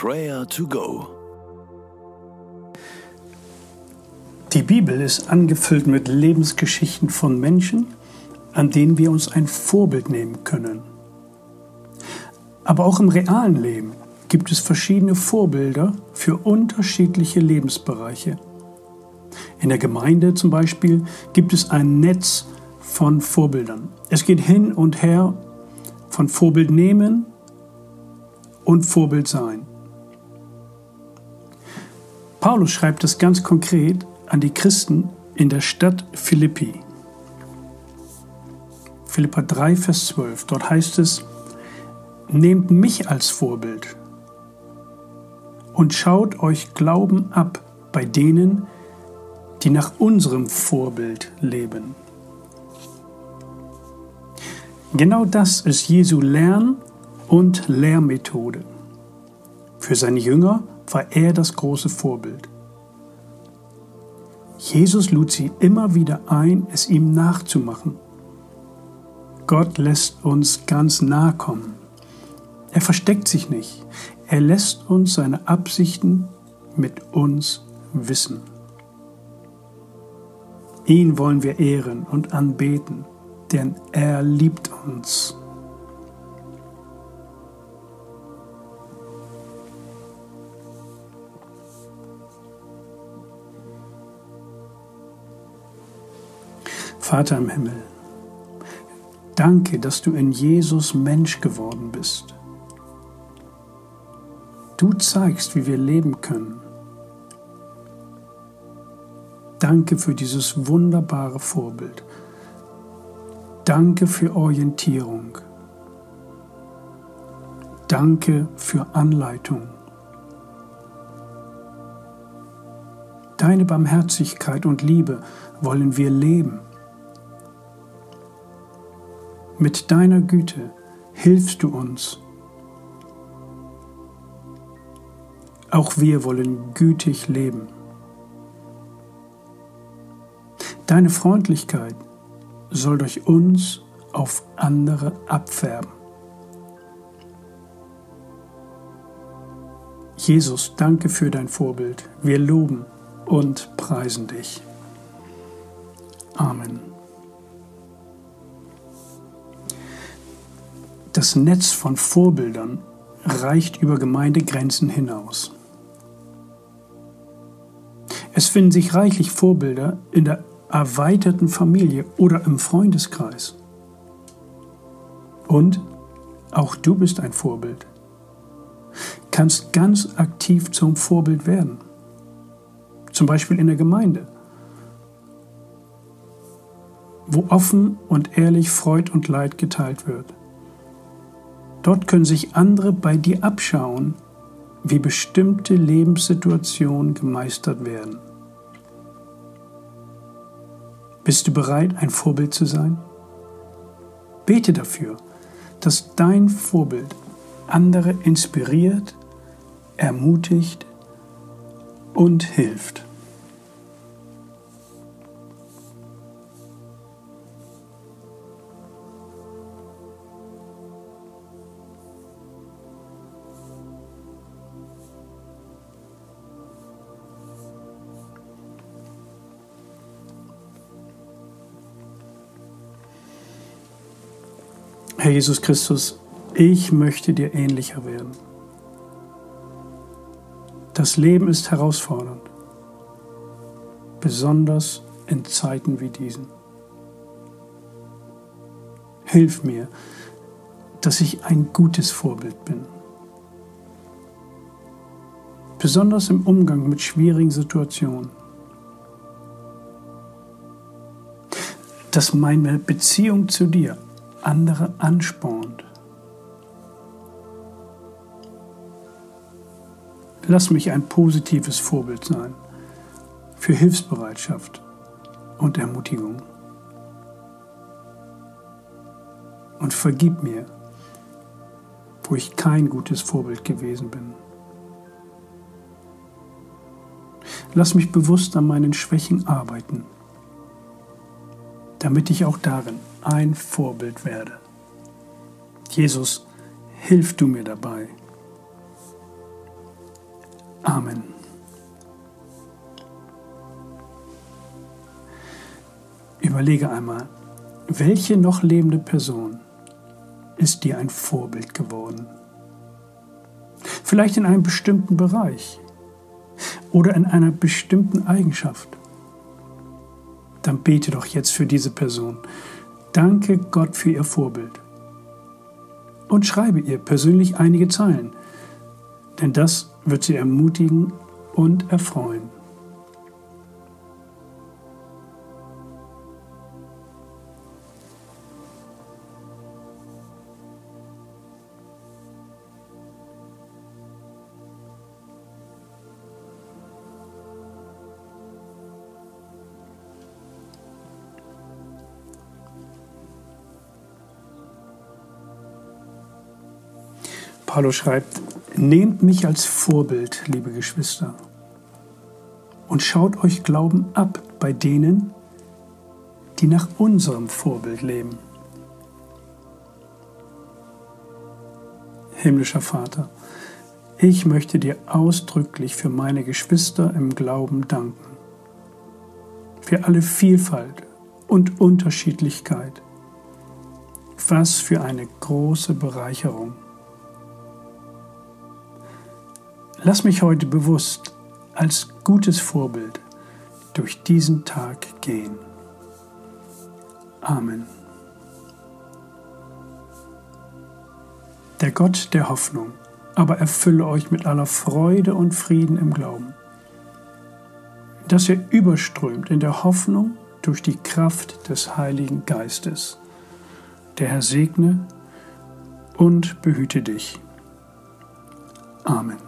Prayer to Go. Die Bibel ist angefüllt mit Lebensgeschichten von Menschen, an denen wir uns ein Vorbild nehmen können. Aber auch im realen Leben gibt es verschiedene Vorbilder für unterschiedliche Lebensbereiche. In der Gemeinde zum Beispiel gibt es ein Netz von Vorbildern. Es geht hin und her von Vorbild nehmen und Vorbild sein. Paulus schreibt es ganz konkret an die Christen in der Stadt Philippi. Philippa 3, Vers 12. Dort heißt es, Nehmt mich als Vorbild und schaut euch Glauben ab bei denen, die nach unserem Vorbild leben. Genau das ist Jesu Lern- und Lehrmethode. Für seine Jünger war er das große Vorbild. Jesus lud sie immer wieder ein, es ihm nachzumachen. Gott lässt uns ganz nahe kommen. Er versteckt sich nicht. Er lässt uns seine Absichten mit uns wissen. Ihn wollen wir ehren und anbeten, denn er liebt uns. Vater im Himmel, danke, dass du in Jesus Mensch geworden bist. Du zeigst, wie wir leben können. Danke für dieses wunderbare Vorbild. Danke für Orientierung. Danke für Anleitung. Deine Barmherzigkeit und Liebe wollen wir leben. Mit deiner Güte hilfst du uns. Auch wir wollen gütig leben. Deine Freundlichkeit soll durch uns auf andere abfärben. Jesus, danke für dein Vorbild. Wir loben und preisen dich. Amen. Das Netz von Vorbildern reicht über Gemeindegrenzen hinaus. Es finden sich reichlich Vorbilder in der erweiterten Familie oder im Freundeskreis. Und auch du bist ein Vorbild. Kannst ganz aktiv zum Vorbild werden. Zum Beispiel in der Gemeinde, wo offen und ehrlich Freud und Leid geteilt wird. Dort können sich andere bei dir abschauen, wie bestimmte Lebenssituationen gemeistert werden. Bist du bereit, ein Vorbild zu sein? Bete dafür, dass dein Vorbild andere inspiriert, ermutigt und hilft. Herr Jesus Christus, ich möchte dir ähnlicher werden. Das Leben ist herausfordernd, besonders in Zeiten wie diesen. Hilf mir, dass ich ein gutes Vorbild bin. Besonders im Umgang mit schwierigen Situationen. Dass meine Beziehung zu dir andere anspornt. Lass mich ein positives Vorbild sein für Hilfsbereitschaft und Ermutigung. Und vergib mir, wo ich kein gutes Vorbild gewesen bin. Lass mich bewusst an meinen Schwächen arbeiten, damit ich auch darin ein Vorbild werde. Jesus, hilf du mir dabei. Amen. Überlege einmal, welche noch lebende Person ist dir ein Vorbild geworden? Vielleicht in einem bestimmten Bereich oder in einer bestimmten Eigenschaft. Dann bete doch jetzt für diese Person. Danke Gott für ihr Vorbild. Und schreibe ihr persönlich einige Zeilen, denn das wird sie ermutigen und erfreuen. Paulus schreibt, nehmt mich als Vorbild, liebe Geschwister, und schaut euch Glauben ab bei denen, die nach unserem Vorbild leben. Himmlischer Vater, ich möchte dir ausdrücklich für meine Geschwister im Glauben danken, für alle Vielfalt und Unterschiedlichkeit. Was für eine große Bereicherung. Lass mich heute bewusst als gutes Vorbild durch diesen Tag gehen. Amen. Der Gott der Hoffnung aber erfülle euch mit aller Freude und Frieden im Glauben, dass ihr überströmt in der Hoffnung durch die Kraft des Heiligen Geistes. Der Herr segne und behüte dich. Amen.